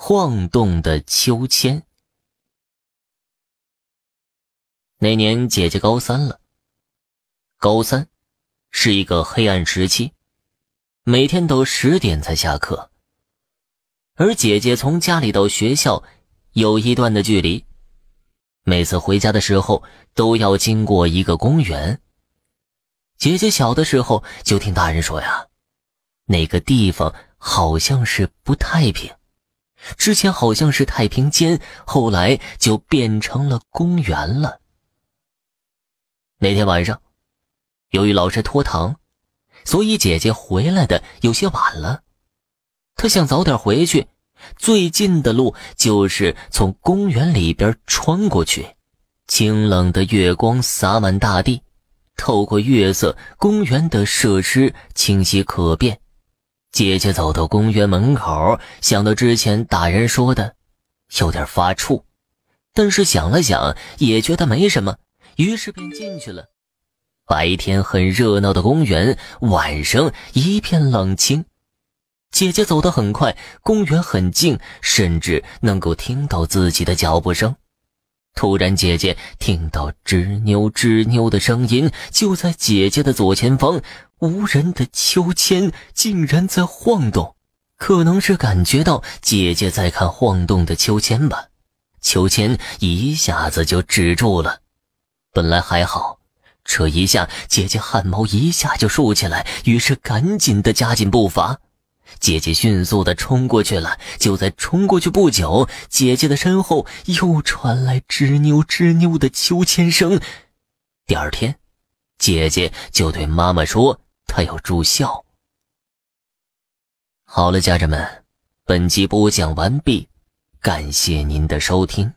晃动的秋千。那年姐姐高三了。高三是一个黑暗时期，每天都十点才下课。而姐姐从家里到学校有一段的距离，每次回家的时候都要经过一个公园。姐姐小的时候就听大人说呀，那个地方好像是不太平，之前好像是太平间，后来就变成了公园了。那天晚上，由于老师拖堂，所以姐姐回来的有些晚了。她想早点回去，最近的路就是从公园里边穿过去。清冷的月光洒满大地，透过月色，公园的设施清晰可辨。姐姐走到公园门口，想到之前大人说的，有点发怵，但是想了想，也觉得没什么。于是便进去了。白天很热闹的公园，晚上一片冷清。姐姐走得很快，公园很静，甚至能够听到自己的脚步声。突然，姐姐听到吱扭吱扭的声音，就在姐姐的左前方，无人的秋千竟然在晃动。可能是感觉到姐姐在看晃动的秋千吧，秋千一下子就止住了。本来还好，这一下姐姐汗毛一下就竖起来，于是赶紧的加紧步伐。姐姐迅速的冲过去了。就在冲过去不久，姐姐的身后又传来吱扭吱扭的秋千声。第二天，姐姐就对妈妈说她要住校。好了，家人们，本集播讲完毕，感谢您的收听。